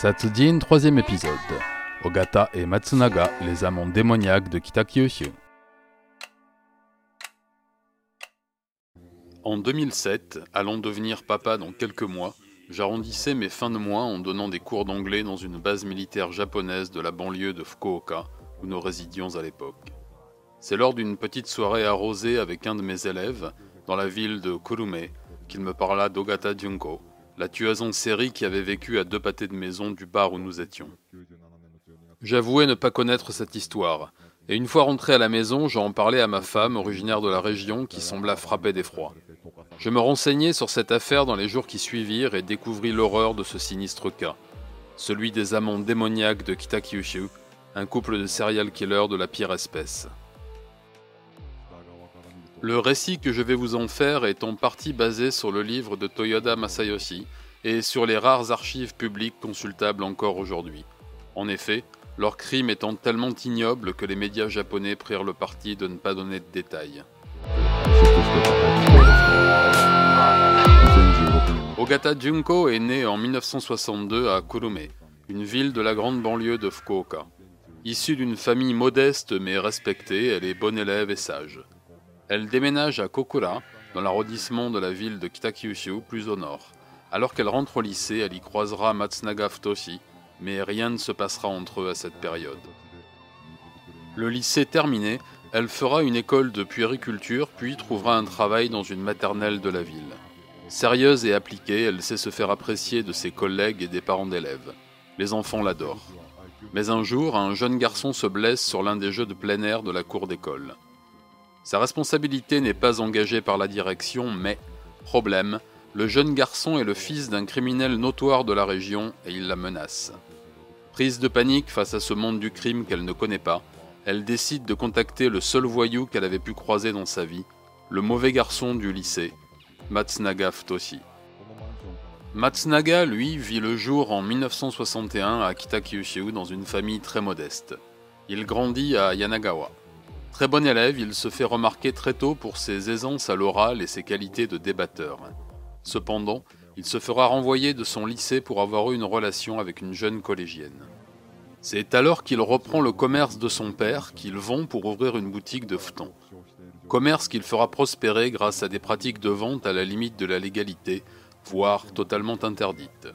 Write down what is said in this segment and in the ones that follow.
Satsujin, troisième épisode. Ogata et Matsunaga, les amants démoniaques de Kitakyushu. En 2007, allant devenir papa dans quelques mois, j'arrondissais mes fins de mois en donnant des cours d'anglais dans une base militaire japonaise de la banlieue de Fukuoka, où nous résidions à l'époque. C'est lors d'une petite soirée arrosée avec un de mes élèves, dans la ville de Kurume, qu'il me parla d'Ogata Junko, la tueuse en série qui avait vécu à deux pâtés de maison du bar où nous étions. J'avouais ne pas connaître cette histoire, et une fois rentré à la maison, j'en parlais à ma femme, originaire de la région, qui sembla frappée d'effroi. Je me renseignai sur cette affaire dans les jours qui suivirent et découvris l'horreur de ce sinistre cas, celui des amants démoniaques de Kitakyushu, un couple de serial killers de la pire espèce. Le récit que je vais vous en faire est en partie basé sur le livre de Toyoda Masayoshi et sur les rares archives publiques consultables encore aujourd'hui. En effet, leur crime étant tellement ignoble que les médias japonais prirent le parti de ne pas donner de détails. Ogata Junko est né en 1962 à Kurume, une ville de la grande banlieue de Fukuoka. Issue d'une famille modeste mais respectée, elle est bonne élève et sage. Elle déménage à Kokura, dans l'arrondissement de la ville de Kitakyushu, plus au nord. Alors qu'elle rentre au lycée, elle y croisera Matsunaga Futoshi, mais rien ne se passera entre eux à cette période. Le lycée terminé, elle fera une école de puériculture, puis trouvera un travail dans une maternelle de la ville. Sérieuse et appliquée, elle sait se faire apprécier de ses collègues et des parents d'élèves. Les enfants l'adorent. Mais un jour, un jeune garçon se blesse sur l'un des jeux de plein air de la cour d'école. Sa responsabilité n'est pas engagée par la direction, mais, problème, le jeune garçon est le fils d'un criminel notoire de la région et il la menace. Prise de panique face à ce monde du crime qu'elle ne connaît pas, elle décide de contacter le seul voyou qu'elle avait pu croiser dans sa vie, le mauvais garçon du lycée, Matsunaga Futoshi. Matsunaga, lui, vit le jour en 1961 à Kitakyushu dans une famille très modeste. Il grandit à Yanagawa. Très bon élève, il se fait remarquer très tôt pour ses aisances à l'oral et ses qualités de débatteur. Cependant, il se fera renvoyer de son lycée pour avoir eu une relation avec une jeune collégienne. C'est alors qu'il reprend le commerce de son père qu'il vend pour ouvrir une boutique de fton. Commerce qu'il fera prospérer grâce à des pratiques de vente à la limite de la légalité, voire totalement interdites.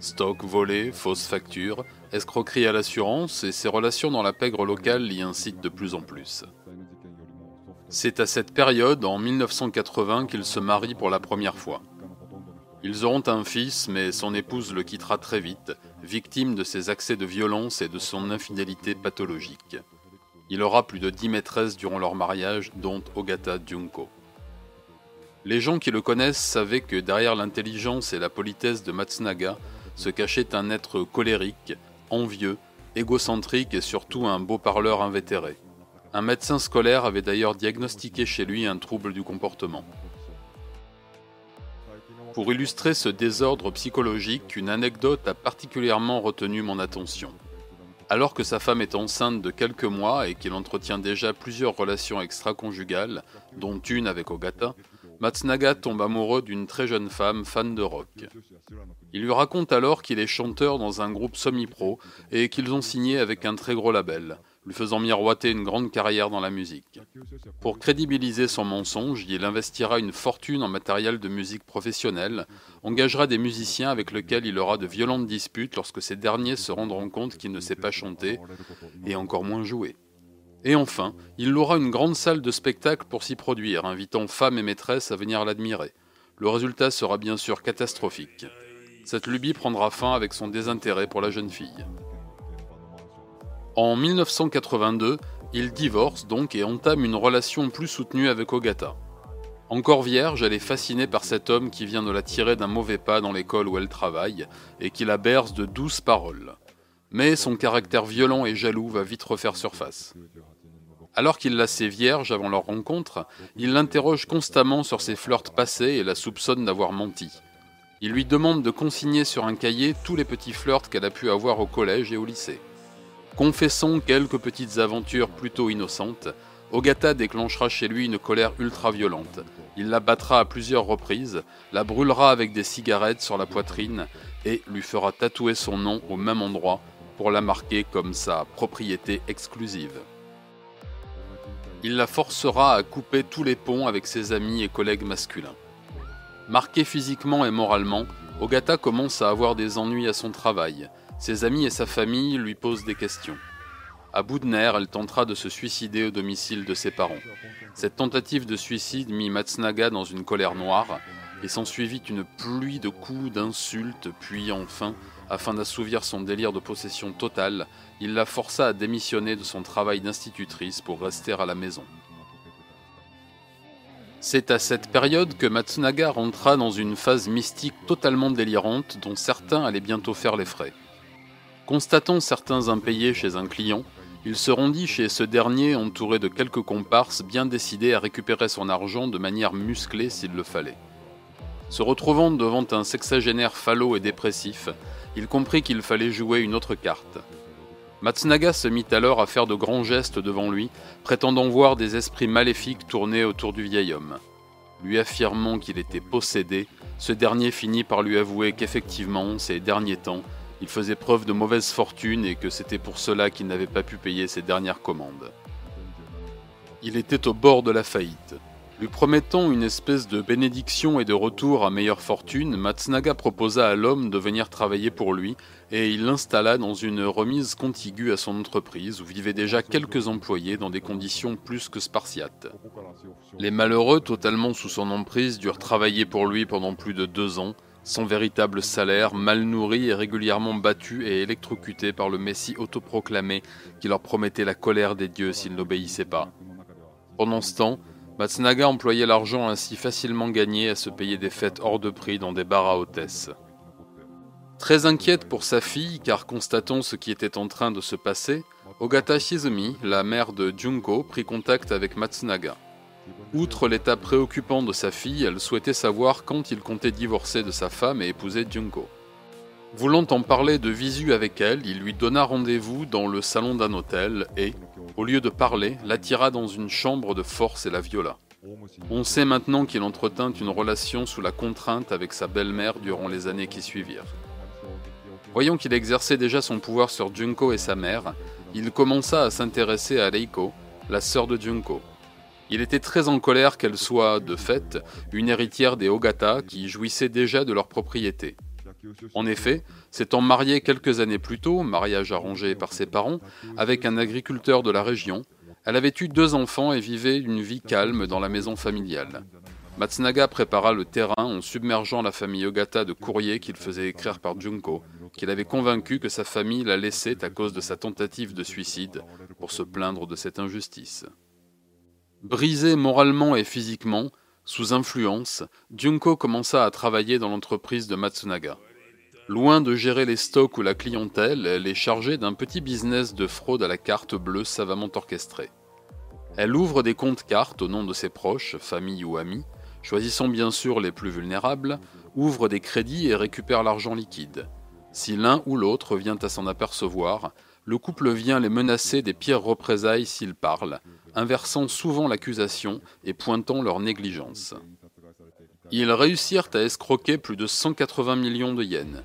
Stock volé, fausses factures, escroquerie à l'assurance et ses relations dans la pègre locale l'y incitent de plus en plus. C'est à cette période, en 1980, qu'il se marie pour la première fois. Ils auront un fils, mais son épouse le quittera très vite, victime de ses accès de violence et de son infidélité pathologique. Il aura plus de dix maîtresses durant leur mariage, dont Ogata Junko. Les gens qui le connaissent savaient que derrière l'intelligence et la politesse de Matsunaga se cachait un être colérique, envieux, égocentrique et surtout un beau parleur invétéré. Un médecin scolaire avait d'ailleurs diagnostiqué chez lui un trouble du comportement. Pour illustrer ce désordre psychologique, une anecdote a particulièrement retenu mon attention. Alors que sa femme est enceinte de quelques mois et qu'il entretient déjà plusieurs relations extra-conjugales, dont une avec Ogata, Matsunaga tombe amoureux d'une très jeune femme fan de rock. Il lui raconte alors qu'il est chanteur dans un groupe semi-pro et qu'ils ont signé avec un très gros label, lui faisant miroiter une grande carrière dans la musique. Pour crédibiliser son mensonge, il investira une fortune en matériel de musique professionnel, engagera des musiciens avec lesquels il aura de violentes disputes lorsque ces derniers se rendront compte qu'il ne sait pas chanter et encore moins jouer. Et enfin, il louera une grande salle de spectacle pour s'y produire, invitant femmes et maîtresses à venir l'admirer. Le résultat sera bien sûr catastrophique. Cette lubie prendra fin avec son désintérêt pour la jeune fille. En 1982, il divorce donc et entame une relation plus soutenue avec Ogata. Encore vierge, elle est fascinée par cet homme qui vient de la tirer d'un mauvais pas dans l'école où elle travaille et qui la berce de douces paroles. Mais son caractère violent et jaloux va vite refaire surface. Alors qu'il la sait vierge avant leur rencontre, il l'interroge constamment sur ses flirts passés et la soupçonne d'avoir menti. Il lui demande de consigner sur un cahier tous les petits flirts qu'elle a pu avoir au collège et au lycée. Confessons quelques petites aventures plutôt innocentes, Ogata déclenchera chez lui une colère ultra-violente. Il la battra à plusieurs reprises, la brûlera avec des cigarettes sur la poitrine et lui fera tatouer son nom au même endroit pour la marquer comme sa propriété exclusive. Il la forcera à couper tous les ponts avec ses amis et collègues masculins. Marqué physiquement et moralement, Ogata commence à avoir des ennuis à son travail. Ses amis et sa famille lui posent des questions. À bout de nerfs, elle tentera de se suicider au domicile de ses parents. Cette tentative de suicide mit Matsunaga dans une colère noire, et s'ensuivit une pluie de coups, d'insultes, puis enfin, afin d'assouvir son délire de possession totale, il la força à démissionner de son travail d'institutrice pour rester à la maison. C'est à cette période que Matsunaga rentra dans une phase mystique totalement délirante dont certains allaient bientôt faire les frais. Constatant certains impayés chez un client, il se rendit chez ce dernier entouré de quelques comparses bien décidés à récupérer son argent de manière musclée s'il le fallait. Se retrouvant devant un sexagénaire falot et dépressif, il comprit qu'il fallait jouer une autre carte. Matsunaga se mit alors à faire de grands gestes devant lui, prétendant voir des esprits maléfiques tourner autour du vieil homme. Lui affirmant qu'il était possédé, ce dernier finit par lui avouer qu'effectivement, ces derniers temps, il faisait preuve de mauvaise fortune et que c'était pour cela qu'il n'avait pas pu payer ses dernières commandes. Il était au bord de la faillite. Lui promettant une espèce de bénédiction et de retour à meilleure fortune, Matsunaga proposa à l'homme de venir travailler pour lui et il l'installa dans une remise contiguë à son entreprise où vivaient déjà quelques employés dans des conditions plus que spartiates. Les malheureux, totalement sous son emprise, durent travailler pour lui pendant plus de deux ans, son véritable salaire, mal nourri et régulièrement battu et électrocuté par le Messie autoproclamé qui leur promettait la colère des dieux s'ils n'obéissaient pas. Pendant ce temps, Matsunaga employait l'argent ainsi facilement gagné à se payer des fêtes hors de prix dans des bars à hôtesses. Très inquiète pour sa fille, car constatant ce qui était en train de se passer, Ogata Shizumi, la mère de Junko, prit contact avec Matsunaga. Outre l'état préoccupant de sa fille, elle souhaitait savoir quand il comptait divorcer de sa femme et épouser Junko. Voulant en parler de visu avec elle, il lui donna rendez-vous dans le salon d'un hôtel et, au lieu de parler, l'attira dans une chambre de force et la viola. On sait maintenant qu'il entretint une relation sous la contrainte avec sa belle-mère durant les années qui suivirent. Voyant qu'il exerçait déjà son pouvoir sur Junko et sa mère, il commença à s'intéresser à Reiko, la sœur de Junko. Il était très en colère qu'elle soit, de fait, une héritière des Ogata qui jouissaient déjà de leur propriété. En effet, s'étant mariée quelques années plus tôt, mariage arrangé par ses parents, avec un agriculteur de la région, elle avait eu deux enfants et vivait une vie calme dans la maison familiale. Matsunaga prépara le terrain en submergeant la famille Ogata de courriers qu'il faisait écrire par Junko, qu'il avait convaincu que sa famille la laissait à cause de sa tentative de suicide pour se plaindre de cette injustice. Brisé moralement et physiquement, sous influence, Junko commença à travailler dans l'entreprise de Matsunaga. Loin de gérer les stocks ou la clientèle, elle est chargée d'un petit business de fraude à la carte bleue savamment orchestré. Elle ouvre des comptes cartes au nom de ses proches, famille ou amis, choisissant bien sûr les plus vulnérables, ouvre des crédits et récupère l'argent liquide. Si l'un ou l'autre vient à s'en apercevoir, le couple vient les menacer des pires représailles s'ils parlent, inversant souvent l'accusation et pointant leur négligence. Ils réussirent à escroquer plus de 180 millions de yens.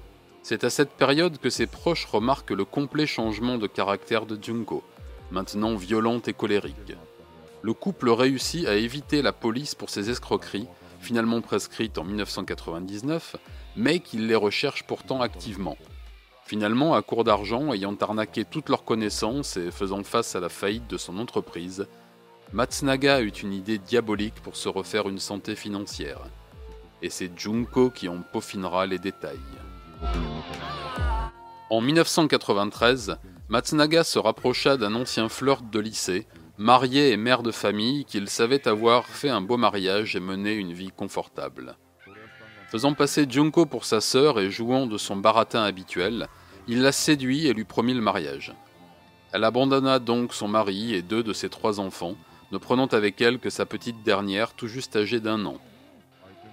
C'est à cette période que ses proches remarquent le complet changement de caractère de Junko, maintenant violente et colérique. Le couple réussit à éviter la police pour ses escroqueries, finalement prescrites en 1999, mais qu'il les recherche pourtant activement. Finalement, à court d'argent, ayant arnaqué toutes leurs connaissances et faisant face à la faillite de son entreprise, Matsunaga eut une idée diabolique pour se refaire une santé financière. Et c'est Junko qui en peaufinera les détails. En 1993, Matsunaga se rapprocha d'un ancien flirt de lycée, marié et mère de famille, qu'il savait avoir fait un beau mariage et mené une vie confortable. Faisant passer Junko pour sa sœur et jouant de son baratin habituel, il la séduit et lui promit le mariage. Elle abandonna donc son mari et deux de ses trois enfants, ne prenant avec elle que sa petite dernière tout juste âgée d'un an.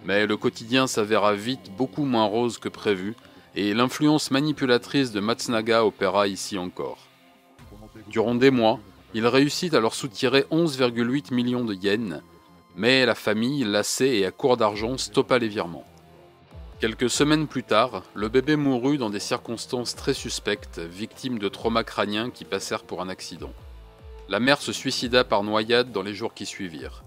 Mais le quotidien s'avéra vite beaucoup moins rose que prévu, et l'influence manipulatrice de Matsunaga opéra ici encore. Durant des mois, Il réussit à leur soutirer 11,8 millions de yens, mais la famille, lassée et à court d'argent, stoppa les virements. Quelques semaines plus tard, le bébé mourut dans des circonstances très suspectes, victime de traumas crâniens qui passèrent pour un accident. La mère se suicida par noyade dans les jours qui suivirent.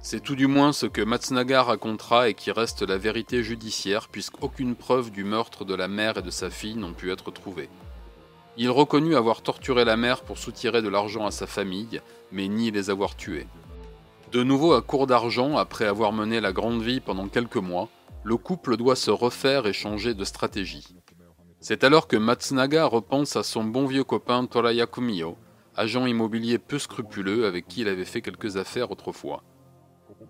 C'est tout du moins ce que Matsunaga racontera et qui reste la vérité judiciaire puisqu'aucune preuve du meurtre de la mère et de sa fille n'ont pu être trouvées. Il reconnut avoir torturé la mère pour soutirer de l'argent à sa famille, mais ni les avoir tués. De nouveau à court d'argent après avoir mené la grande vie pendant quelques mois, le couple doit se refaire et changer de stratégie. C'est alors que Matsunaga repense à son bon vieux copain Toraya Kumio, agent immobilier peu scrupuleux avec qui il avait fait quelques affaires autrefois.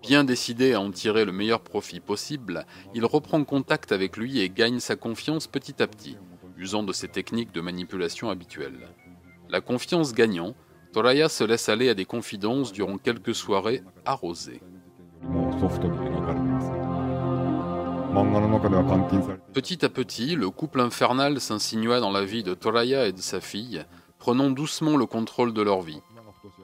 Bien décidé à en tirer le meilleur profit possible, il reprend contact avec lui et gagne sa confiance petit à petit, usant de ses techniques de manipulation habituelles. La confiance gagnant, Toraya se laisse aller à des confidences durant quelques soirées arrosées. Petit à petit, le couple infernal s'insinua dans la vie de Toraya et de sa fille, prenant doucement le contrôle de leur vie.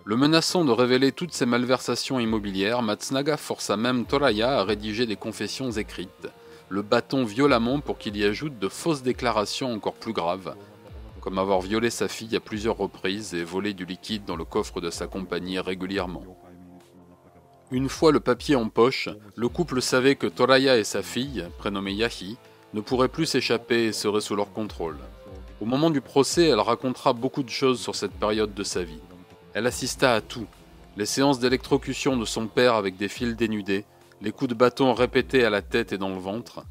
Le menaçant de révéler toutes ses malversations immobilières, Matsunaga força même Toraya à rédiger des confessions écrites, le battant violemment pour qu'il y ajoute de fausses déclarations encore plus graves, comme avoir violé sa fille à plusieurs reprises et volé du liquide dans le coffre de sa compagnie régulièrement. Une fois le papier en poche, le couple savait que Toraya et sa fille, prénommée Yahi, ne pourraient plus s'échapper et seraient sous leur contrôle. Au moment du procès, elle racontera beaucoup de choses sur cette période de sa vie. Elle assista à tout. Les séances d'électrocution de son père avec des fils dénudés, les coups de bâton répétés à la tête et dans le ventre.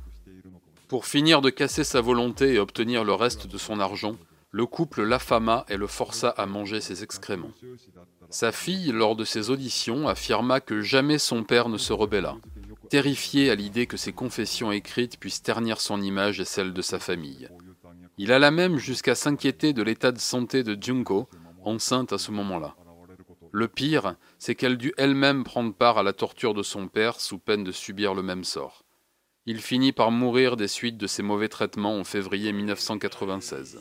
Pour finir de casser sa volonté et obtenir le reste de son argent, le couple l'affama et le força à manger ses excréments. Sa fille, lors de ses auditions, affirma que jamais son père ne se rebella, terrifié à l'idée que ses confessions écrites puissent ternir son image et celle de sa famille. Il alla même jusqu'à s'inquiéter de l'état de santé de Junko, enceinte à ce moment-là. Le pire, c'est qu'elle dut elle-même prendre part à la torture de son père sous peine de subir le même sort. Il finit par mourir des suites de ces mauvais traitements en février 1996.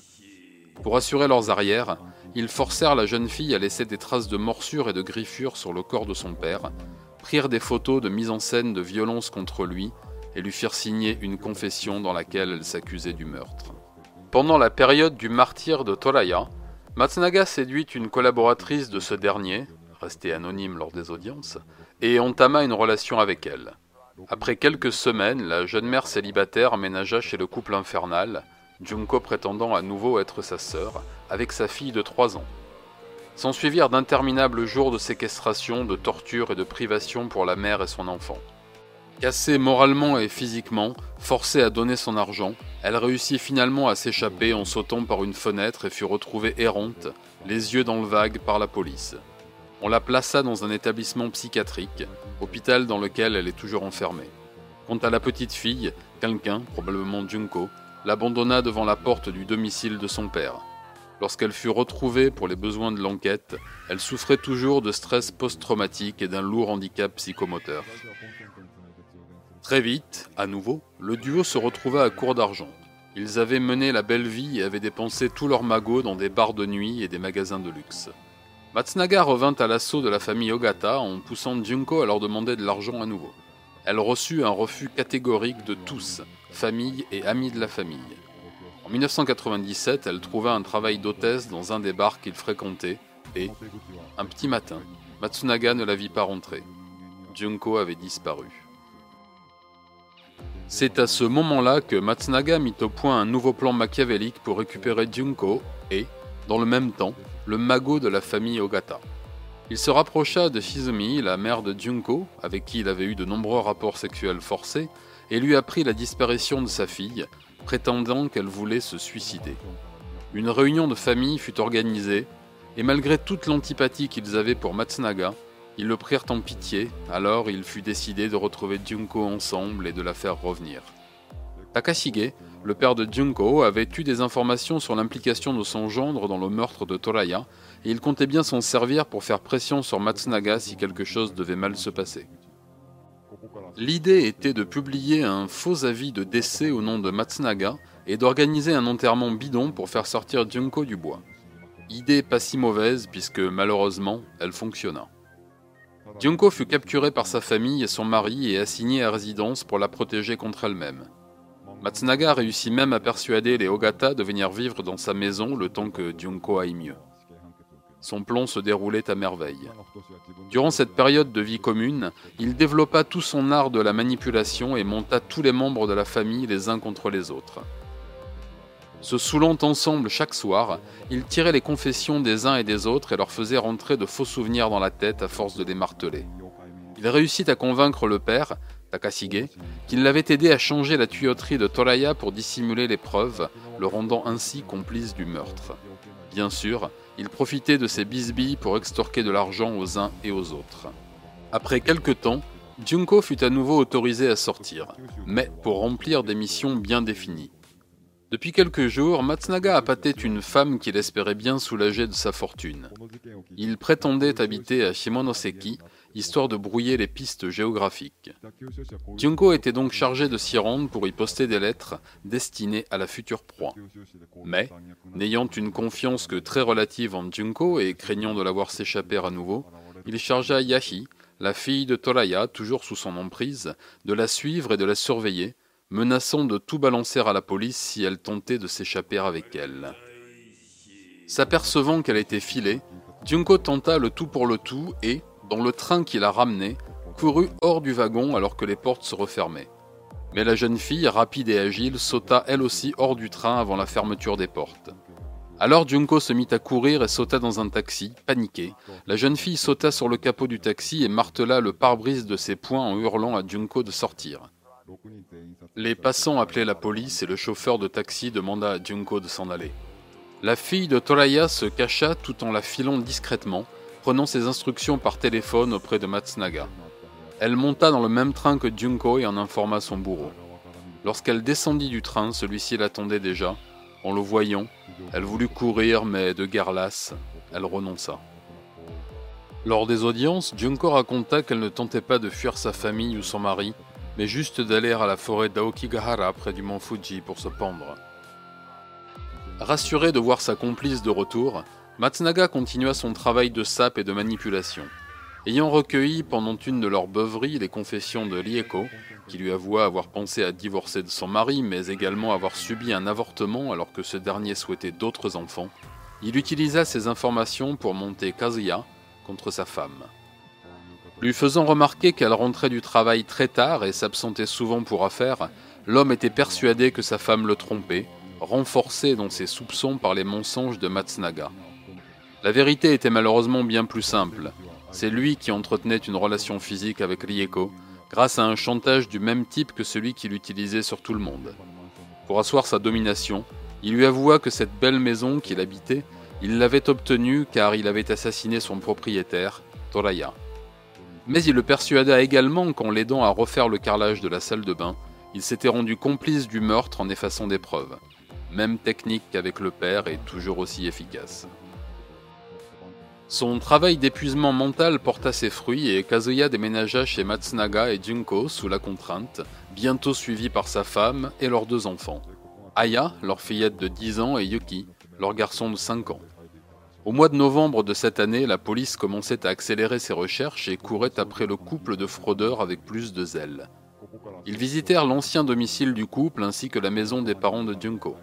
Pour assurer leurs arrières, ils forcèrent la jeune fille à laisser des traces de morsures et de griffures sur le corps de son père, prirent des photos de mise en scène de violence contre lui et lui firent signer une confession dans laquelle elle s'accusait du meurtre. Pendant la période du martyr de Toraya, Matsunaga séduit une collaboratrice de ce dernier, restée anonyme lors des audiences, et entama une relation avec elle. Après quelques semaines, la jeune mère célibataire emménagea chez le couple infernal, Junko prétendant à nouveau être sa sœur, avec sa fille de 3 ans. S'ensuivirent d'interminables jours de séquestration, de torture et de privation pour la mère et son enfant. Cassée moralement et physiquement, forcée à donner son argent, elle réussit finalement à s'échapper en sautant par une fenêtre et fut retrouvée errante, les yeux dans le vague, par la police. On la plaça dans un établissement psychiatrique, hôpital dans lequel elle est toujours enfermée. Quant à la petite fille, quelqu'un, probablement Junko, l'abandonna devant la porte du domicile de son père. Lorsqu'elle fut retrouvée pour les besoins de l'enquête, elle souffrait toujours de stress post-traumatique et d'un lourd handicap psychomoteur. Très vite, à nouveau, le duo se retrouva à court d'argent. Ils avaient mené la belle vie et avaient dépensé tous leurs magots dans des bars de nuit et des magasins de luxe. Matsunaga revint à l'assaut de la famille Ogata en poussant Junko à leur demander de l'argent à nouveau. Elle reçut un refus catégorique de tous, famille et amis de la famille. En 1997, elle trouva un travail d'hôtesse dans un des bars qu'il fréquentait et, un petit matin, Matsunaga ne la vit pas rentrer. Junko avait disparu. C'est à ce moment-là que Matsunaga mit au point un nouveau plan machiavélique pour récupérer Junko et, dans le même temps, le magot de la famille Ogata. Il se rapprocha de Shizumi, la mère de Junko, avec qui il avait eu de nombreux rapports sexuels forcés, et lui apprit la disparition de sa fille, prétendant qu'elle voulait se suicider. Une réunion de famille fut organisée, et malgré toute l'antipathie qu'ils avaient pour Matsunaga, ils le prirent en pitié, alors il fut décidé de retrouver Junko ensemble et de la faire revenir. Takashige, le père de Junko, avait eu des informations sur l'implication de son gendre dans le meurtre de Toraya, et il comptait bien s'en servir pour faire pression sur Matsunaga si quelque chose devait mal se passer. L'idée était de publier un faux avis de décès au nom de Matsunaga et d'organiser un enterrement bidon pour faire sortir Junko du bois. Idée pas si mauvaise puisque malheureusement, elle fonctionna. Junko fut capturée par sa famille et son mari et assignée à résidence pour la protéger contre elle-même. Matsunaga réussit même à persuader les Ogata de venir vivre dans sa maison le temps que Junko aille mieux. Son plan se déroulait à merveille. Durant cette période de vie commune, il développa tout son art de la manipulation et monta tous les membres de la famille les uns contre les autres. Se saoulant ensemble chaque soir, il tirait les confessions des uns et des autres et leur faisait rentrer de faux souvenirs dans la tête à force de les marteler. Il réussit à convaincre le père, Takashige, qu'il l'avait aidé à changer la tuyauterie de Toraya pour dissimuler les preuves, le rendant ainsi complice du meurtre. Bien sûr, il profitait de ces bisbilles pour extorquer de l'argent aux uns et aux autres. Après quelque temps, Junko fut à nouveau autorisé à sortir, mais pour remplir des missions bien définies. Depuis quelques jours, Matsunaga appâtait une femme qu'il espérait bien soulager de sa fortune. Il prétendait habiter à Shimonoseki, histoire de brouiller les pistes géographiques. Junko était donc chargé de s'y rendre pour y poster des lettres destinées à la future proie. Mais, n'ayant une confiance que très relative en Junko et craignant de la voir s'échapper à nouveau, il chargea Yahi, la fille de Toraya, toujours sous son emprise, de la suivre et de la surveiller, menaçant de tout balancer à la police si elle tentait de s'échapper avec elle. S'apercevant qu'elle était filée, Junko tenta le tout pour le tout et, dans le train qui la ramenait, courut hors du wagon alors que les portes se refermaient. Mais la jeune fille, rapide et agile, sauta elle aussi hors du train avant la fermeture des portes. Alors Junko se mit à courir et sauta dans un taxi, paniqué. La jeune fille sauta sur le capot du taxi et martela le pare-brise de ses poings en hurlant à Junko de sortir. Les passants appelaient la police et le chauffeur de taxi demanda à Junko de s'en aller. La fille de Toraya se cacha tout en la filant discrètement, prenant ses instructions par téléphone auprès de Matsunaga. Elle monta dans le même train que Junko et en informa son bourreau. Lorsqu'elle descendit du train, celui-ci l'attendait déjà. En le voyant, elle voulut courir, mais de guerre lasse, elle renonça. Lors des audiences, Junko raconta qu'elle ne tentait pas de fuir sa famille ou son mari, mais juste d'aller à la forêt d'Aokigahara près du mont Fuji pour se pendre. Rassuré de voir sa complice de retour, Matsunaga continua son travail de sape et de manipulation. Ayant recueilli pendant une de leurs beuveries les confessions de Lieko, qui lui avoua avoir pensé à divorcer de son mari, mais également avoir subi un avortement alors que ce dernier souhaitait d'autres enfants, il utilisa ces informations pour monter Kazuya contre sa femme. Lui faisant remarquer qu'elle rentrait du travail très tard et s'absentait souvent pour affaires, l'homme était persuadé que sa femme le trompait, renforcé dans ses soupçons par les mensonges de Matsunaga. La vérité était malheureusement bien plus simple. C'est lui qui entretenait une relation physique avec Rieko, grâce à un chantage du même type que celui qu'il utilisait sur tout le monde. Pour asseoir sa domination, il lui avoua que cette belle maison qu'il habitait, il l'avait obtenue car il avait assassiné son propriétaire, Toraya. Mais il le persuada également qu'en l'aidant à refaire le carrelage de la salle de bain, il s'était rendu complice du meurtre en effaçant des preuves. Même technique qu'avec le père et toujours aussi efficace. Son travail d'épuisement mental porta ses fruits et Kazuya déménagea chez Matsunaga et Junko sous la contrainte, bientôt suivi par sa femme et leurs deux enfants. Aya, leur fillette de 10 ans, et Yuki, leur garçon de 5 ans. Au mois de novembre de cette année, la police commençait à accélérer ses recherches et courait après le couple de fraudeurs avec plus de zèle. Ils visitèrent l'ancien domicile du couple ainsi que la maison des parents de Junko.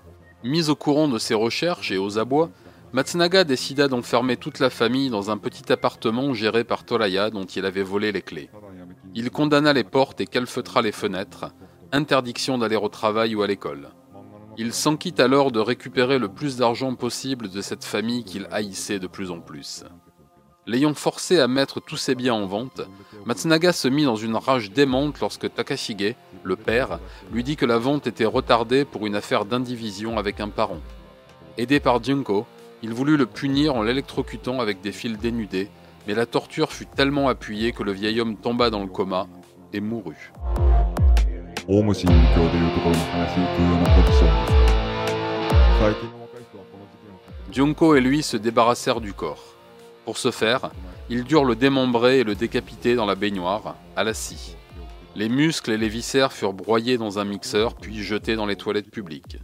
Mis au courant de ces recherches et aux abois, Matsunaga décida d'enfermer toute la famille dans un petit appartement géré par Toraya dont il avait volé les clés. Il condamna les portes et calfeutra les fenêtres, interdiction d'aller au travail ou à l'école. Il s'enquit alors de récupérer le plus d'argent possible de cette famille qu'il haïssait de plus en plus. L'ayant forcé à mettre tous ses biens en vente, Matsunaga se mit dans une rage démente lorsque Takashige, le père, lui dit que la vente était retardée pour une affaire d'indivision avec un parent. Aidé par Junko, il voulut le punir en l'électrocutant avec des fils dénudés, mais la torture fut tellement appuyée que le vieil homme tomba dans le coma et mourut. Junko et lui se débarrassèrent du corps. Pour ce faire, ils durent le démembrer et le décapiter dans la baignoire, à la scie. Les muscles et les viscères furent broyés dans un mixeur puis jetés dans les toilettes publiques.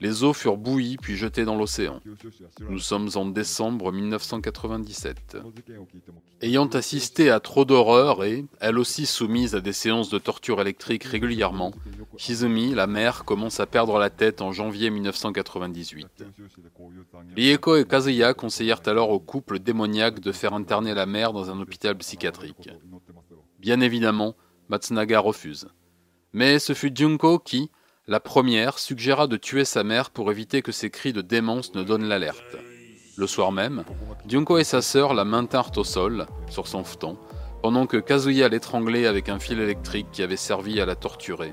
Les eaux furent bouillies puis jetées dans l'océan. Nous sommes en décembre 1997. Ayant assisté à trop d'horreurs et, elle aussi soumise à des séances de torture électrique régulièrement, Shizumi, la mère, commence à perdre la tête en janvier 1998. Rieko et Kazuya conseillèrent alors au couple démoniaque de faire interner la mère dans un hôpital psychiatrique. Bien évidemment, Matsunaga refuse. Mais ce fut Junko qui, la première suggéra de tuer sa mère pour éviter que ses cris de démence ne donnent l'alerte. Le soir même, Junko et sa sœur la maintinrent au sol, sur son futon, pendant que Kazuya l'étranglait avec un fil électrique qui avait servi à la torturer.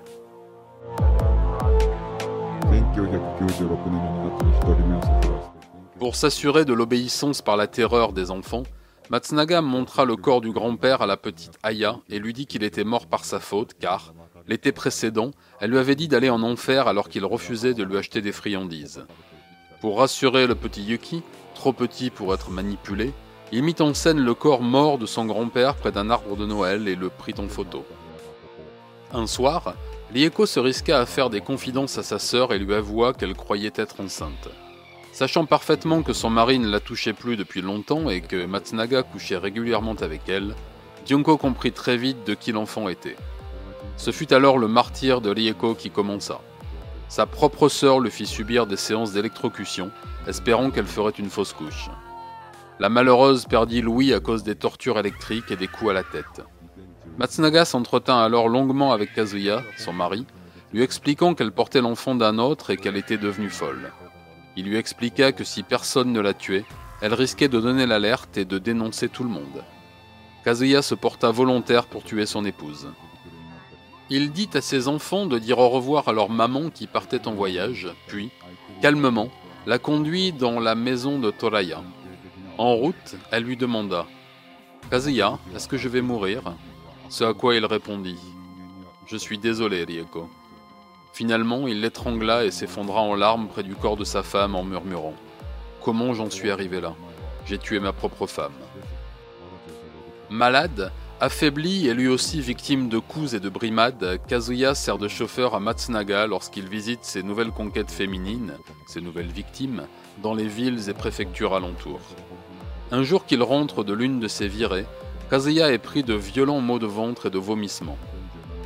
Pour s'assurer de l'obéissance par la terreur des enfants, Matsunaga montra le corps du grand-père à la petite Aya et lui dit qu'il était mort par sa faute car, l'été précédent, elle lui avait dit d'aller en enfer alors qu'il refusait de lui acheter des friandises. Pour rassurer le petit Yuki, trop petit pour être manipulé, il mit en scène le corps mort de son grand-père près d'un arbre de Noël et le prit en photo. Un soir, Lieko se risqua à faire des confidences à sa sœur et lui avoua qu'elle croyait être enceinte. Sachant parfaitement que son mari ne la touchait plus depuis longtemps et que Matsunaga couchait régulièrement avec elle, Junko comprit très vite de qui l'enfant était. Ce fut alors le martyr de Lieko qui commença. Sa propre sœur lui fit subir des séances d'électrocution, espérant qu'elle ferait une fausse couche. La malheureuse perdit Louis à cause des tortures électriques et des coups à la tête. Matsunaga s'entretint alors longuement avec Kazuya, son mari, lui expliquant qu'elle portait l'enfant d'un autre et qu'elle était devenue folle. Il lui expliqua que si personne ne la tuait, elle risquait de donner l'alerte et de dénoncer tout le monde. Kazuya se porta volontaire pour tuer son épouse. Il dit à ses enfants de dire au revoir à leur maman qui partait en voyage, puis, calmement, la conduit dans la maison de Toraya. En route, elle lui demanda Kazuya, est-ce que je vais mourir? Ce à quoi il répondit Je suis désolé, Rieko. Finalement, il l'étrangla et s'effondra en larmes près du corps de sa femme en murmurant Comment j'en suis arrivé là? J'ai tué ma propre femme. Malade, Affaibli et lui aussi victime de coups et de brimades, Kazuya sert de chauffeur à Matsunaga lorsqu'il visite ses nouvelles conquêtes féminines, ses nouvelles victimes, dans les villes et préfectures alentours. Un jour qu'il rentre de l'une de ses virées, Kazuya est pris de violents maux de ventre et de vomissements.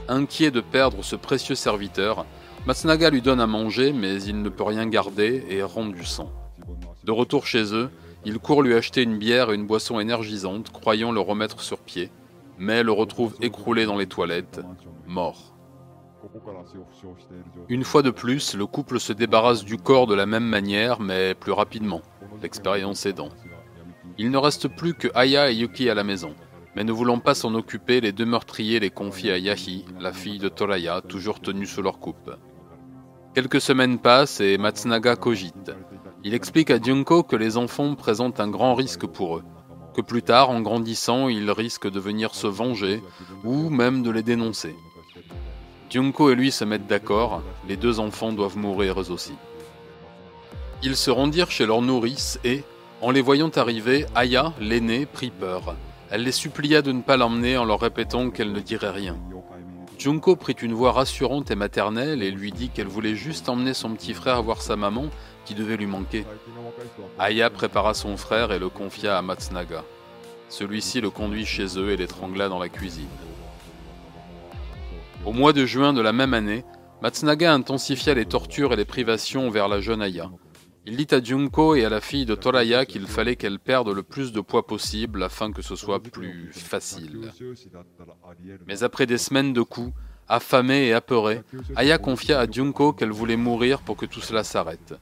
Inquiet de perdre ce précieux serviteur, Matsunaga lui donne à manger, mais il ne peut rien garder et rend du sang. De retour chez eux, il court lui acheter une bière et une boisson énergisante, croyant le remettre sur pied, mais le retrouve écroulé dans les toilettes, mort. Une fois de plus, le couple se débarrasse du corps de la même manière, mais plus rapidement, l'expérience aidant. Il ne reste plus que Aya et Yuki à la maison, mais ne voulant pas s'en occuper, les deux meurtriers les confient à Yahi, la fille de Toraya, toujours tenue sous leur coupe. Quelques semaines passent et Matsunaga cogite. Il explique à Junko que les enfants présentent un grand risque pour eux, plus tard, en grandissant, ils risquent de venir se venger ou même de les dénoncer. Junko et lui se mettent d'accord, les deux enfants doivent mourir eux aussi. Ils se rendirent chez leur nourrice et, en les voyant arriver, Aya, l'aînée, prit peur. Elle les supplia de ne pas l'emmener en leur répétant qu'elle ne dirait rien. Junko prit une voix rassurante et maternelle et lui dit qu'elle voulait juste emmener son petit frère voir sa maman qui devait lui manquer. Aya prépara son frère et le confia à Matsunaga. Celui-ci le conduit chez eux et l'étrangla dans la cuisine. Au mois de juin de la même année, Matsunaga intensifia les tortures et les privations vers la jeune Aya. Il dit à Junko et à la fille de Toraya qu'il fallait qu'elle perde le plus de poids possible afin que ce soit plus facile. Mais après des semaines de coups, affamée et apeurée, Aya confia à Junko qu'elle voulait mourir pour que tout cela s'arrête.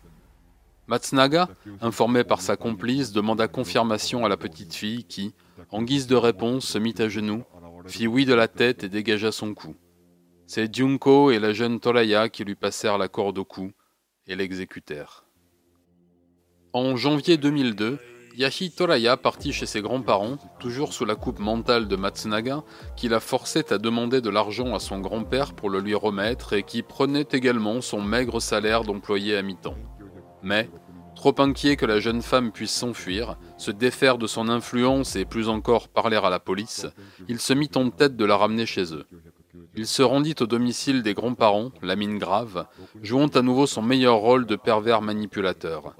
Matsunaga, informé par sa complice, demanda confirmation à la petite fille qui, en guise de réponse, se mit à genoux, fit oui de la tête et dégagea son cou. C'est Junko et la jeune Toraya qui lui passèrent la corde au cou et l'exécutèrent. En janvier 2002, Yahi Toraya partit chez ses grands-parents, toujours sous la coupe mentale de Matsunaga, qui la forçait à demander de l'argent à son grand-père pour le lui remettre et qui prenait également son maigre salaire d'employé à mi-temps. Mais, trop inquiet que la jeune femme puisse s'enfuir, se défaire de son influence et plus encore parler à la police, il se mit en tête de la ramener chez eux. Il se rendit au domicile des grands-parents, la mine grave, jouant à nouveau son meilleur rôle de pervers manipulateur.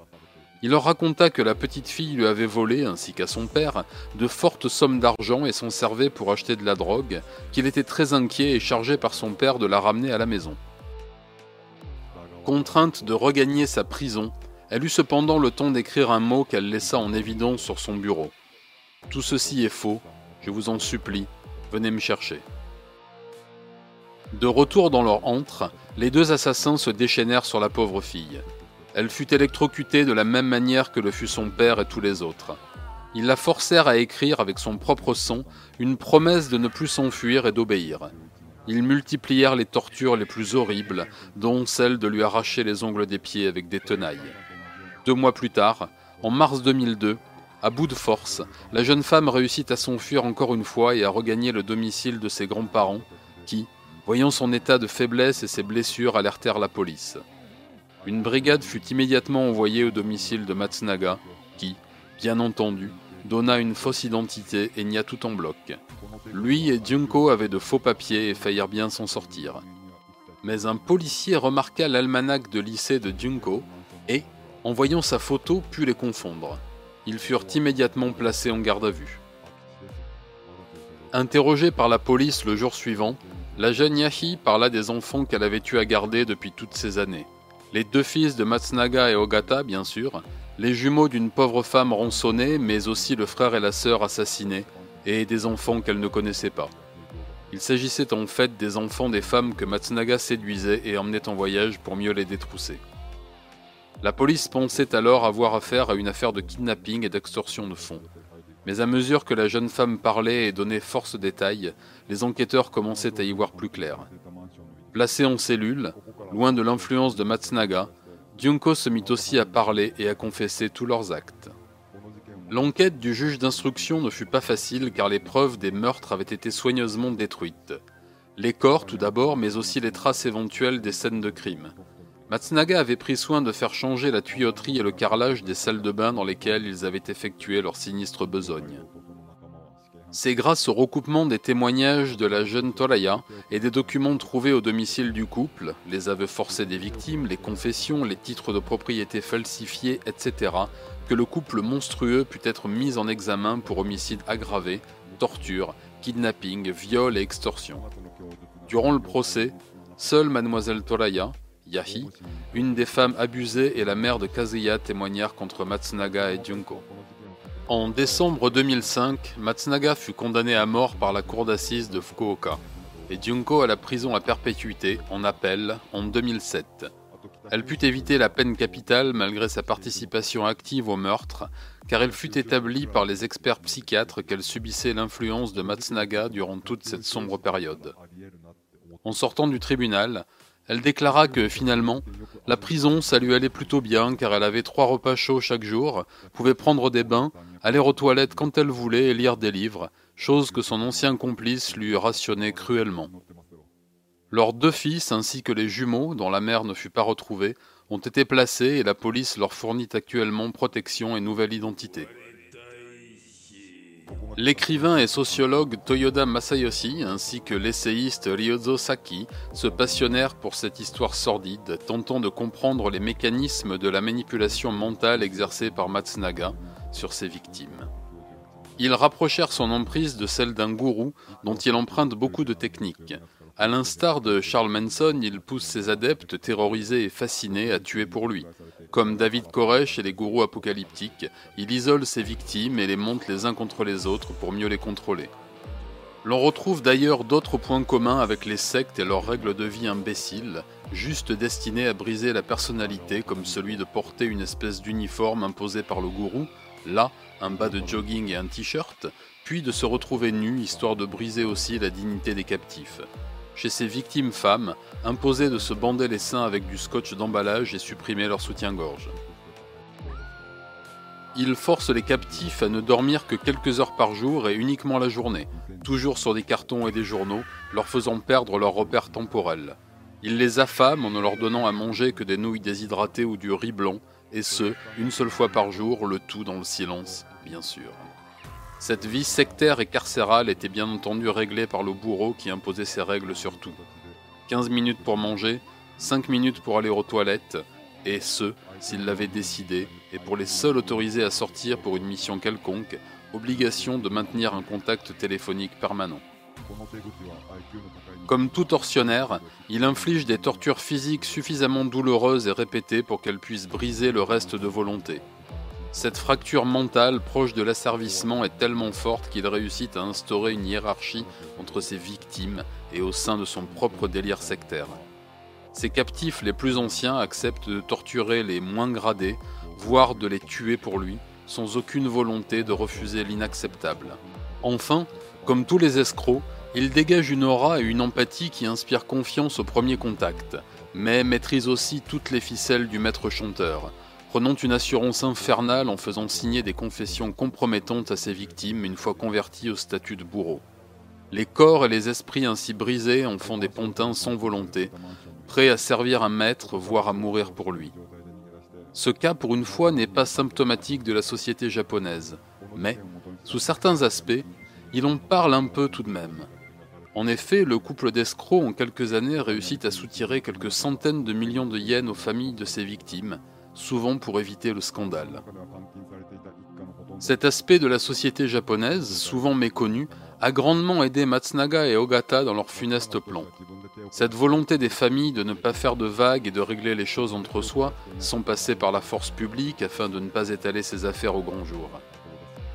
Il leur raconta que la petite fille lui avait volé, ainsi qu'à son père, de fortes sommes d'argent et s'en servait pour acheter de la drogue, qu'il était très inquiet et chargé par son père de la ramener à la maison. Contrainte de regagner sa prison, elle eut cependant le temps d'écrire un mot qu'elle laissa en évidence sur son bureau. Tout ceci est faux, je vous en supplie, venez me chercher. De retour dans leur antre, les deux assassins se déchaînèrent sur la pauvre fille. Elle fut électrocutée de la même manière que le fut son père et tous les autres. Ils la forcèrent à écrire avec son propre sang une promesse de ne plus s'enfuir et d'obéir. Ils multiplièrent les tortures les plus horribles, dont celle de lui arracher les ongles des pieds avec des tenailles. Deux mois plus tard, en mars 2002, à bout de force, la jeune femme réussit à s'enfuir encore une fois et à regagner le domicile de ses grands-parents, qui, voyant son état de faiblesse et ses blessures, alertèrent la police. Une brigade fut immédiatement envoyée au domicile de Matsunaga, qui, bien entendu, donna une fausse identité et nia tout en bloc. Lui et Junko avaient de faux papiers et faillirent bien s'en sortir. Mais un policier remarqua l'almanach de lycée de Junko et, en voyant sa photo, put les confondre. Ils furent immédiatement placés en garde à vue. Interrogée par la police le jour suivant, la jeune Yahi parla des enfants qu'elle avait eu à garder depuis toutes ces années. Les deux fils de Matsunaga et Ogata, bien sûr, les jumeaux d'une pauvre femme rançonnée, mais aussi le frère et la sœur assassinés, et des enfants qu'elle ne connaissait pas. Il s'agissait en fait des enfants des femmes que Matsunaga séduisait et emmenait en voyage pour mieux les détrousser. La police pensait alors avoir affaire à une affaire de kidnapping et d'extorsion de fonds. Mais à mesure que la jeune femme parlait et donnait force détails, les enquêteurs commençaient à y voir plus clair. Placé en cellule, loin de l'influence de Matsunaga, Junko se mit aussi à parler et à confesser tous leurs actes. L'enquête du juge d'instruction ne fut pas facile car les preuves des meurtres avaient été soigneusement détruites. Les corps tout d'abord, mais aussi les traces éventuelles des scènes de crime. Matsunaga avait pris soin de faire changer la tuyauterie et le carrelage des salles de bain dans lesquelles ils avaient effectué leur sinistre besogne. C'est grâce au recoupement des témoignages de la jeune Toraya et des documents trouvés au domicile du couple, les aveux forcés des victimes, les confessions, les titres de propriété falsifiés, etc., que le couple monstrueux put être mis en examen pour homicide aggravé, torture, kidnapping, viol et extorsion. Durant le procès, seule mademoiselle Toraya, Yahi, une des femmes abusées et la mère de Kazuya témoignèrent contre Matsunaga et Junko. En décembre 2005, Matsunaga fut condamné à mort par la cour d'assises de Fukuoka et Junko à la prison à perpétuité en appel en 2007. Elle put éviter la peine capitale malgré sa participation active au meurtre, car il fut établi par les experts psychiatres qu'elle subissait l'influence de Matsunaga durant toute cette sombre période. En sortant du tribunal, elle déclara que finalement, la prison, ça lui allait plutôt bien car elle avait trois repas chauds chaque jour, pouvait prendre des bains, aller aux toilettes quand elle voulait et lire des livres, chose que son ancien complice lui rationnait cruellement. Leurs deux fils ainsi que les jumeaux, dont la mère ne fut pas retrouvée, ont été placés et la police leur fournit actuellement protection et nouvelle identité. L'écrivain et sociologue Toyoda Masayoshi ainsi que l'essayiste Ryozo Saki se passionnèrent pour cette histoire sordide, tentant de comprendre les mécanismes de la manipulation mentale exercée par Matsunaga sur ses victimes. Ils rapprochèrent son emprise de celle d'un gourou dont il emprunte beaucoup de techniques, à l'instar de Charles Manson, il pousse ses adeptes terrorisés et fascinés à tuer pour lui. Comme David Koresh et les gourous apocalyptiques, il isole ses victimes et les monte les uns contre les autres pour mieux les contrôler. L'on retrouve d'ailleurs d'autres points communs avec les sectes et leurs règles de vie imbéciles, juste destinées à briser la personnalité comme celui de porter une espèce d'uniforme imposé par le gourou, là un bas de jogging et un t-shirt, puis de se retrouver nu histoire de briser aussi la dignité des captifs chez ces victimes femmes, imposer de se bander les seins avec du scotch d'emballage et supprimer leur soutien-gorge. Il force les captifs à ne dormir que quelques heures par jour et uniquement la journée, toujours sur des cartons et des journaux, leur faisant perdre leur repère temporel. Il les affame en ne leur donnant à manger que des nouilles déshydratées ou du riz blanc, et ce, une seule fois par jour, le tout dans le silence, bien sûr. Cette vie sectaire et carcérale était bien entendu réglée par le bourreau qui imposait ses règles sur tout. 15 minutes pour manger, 5 minutes pour aller aux toilettes, et ce, s'il l'avait décidé, et pour les seuls autorisés à sortir pour une mission quelconque, obligation de maintenir un contact téléphonique permanent. Comme tout tortionnaire, il inflige des tortures physiques suffisamment douloureuses et répétées pour qu'elles puissent briser le reste de volonté. Cette fracture mentale proche de l'asservissement est tellement forte qu'il réussit à instaurer une hiérarchie entre ses victimes et au sein de son propre délire sectaire. Ses captifs les plus anciens acceptent de torturer les moins gradés, voire de les tuer pour lui, sans aucune volonté de refuser l'inacceptable. Enfin, comme tous les escrocs, il dégage une aura et une empathie qui inspirent confiance au premier contact, mais maîtrise aussi toutes les ficelles du maître chanteur, prenant une assurance infernale en faisant signer des confessions compromettantes à ses victimes une fois converties au statut de bourreau. Les corps et les esprits ainsi brisés en font des pantins sans volonté, prêts à servir un maître, voire à mourir pour lui. Ce cas, pour une fois, n'est pas symptomatique de la société japonaise, mais, sous certains aspects, il en parle un peu tout de même. En effet, le couple d'escrocs en quelques années réussit à soutirer quelques centaines de millions de yens aux familles de ses victimes, souvent pour éviter le scandale. Cet aspect de la société japonaise, souvent méconnu, a grandement aidé Matsunaga et Ogata dans leur funeste plan. Cette volonté des familles de ne pas faire de vagues et de régler les choses entre soi, sans passer par la force publique afin de ne pas étaler ses affaires au grand jour.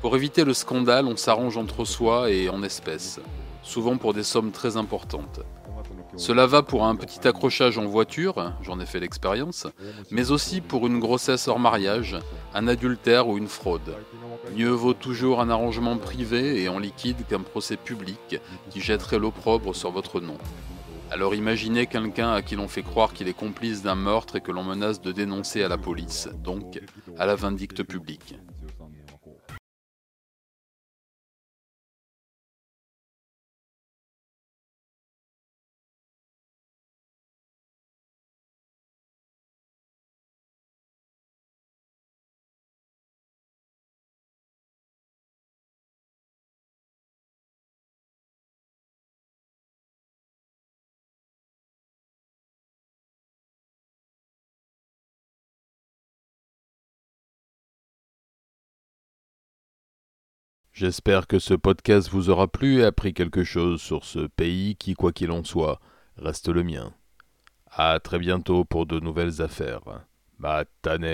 Pour éviter le scandale, on s'arrange entre soi et en espèces souvent pour des sommes très importantes. Cela va pour un petit accrochage en voiture, j'en ai fait l'expérience, mais aussi pour une grossesse hors mariage, un adultère ou une fraude. Mieux vaut toujours un arrangement privé et en liquide qu'un procès public qui jetterait l'opprobre sur votre nom. Alors imaginez quelqu'un à qui l'on fait croire qu'il est complice d'un meurtre et que l'on menace de dénoncer à la police, donc à la vindicte publique. J'espère que ce podcast vous aura plu et appris quelque chose sur ce pays qui, quoi qu'il en soit, reste le mien. À très bientôt pour de nouvelles affaires. Matane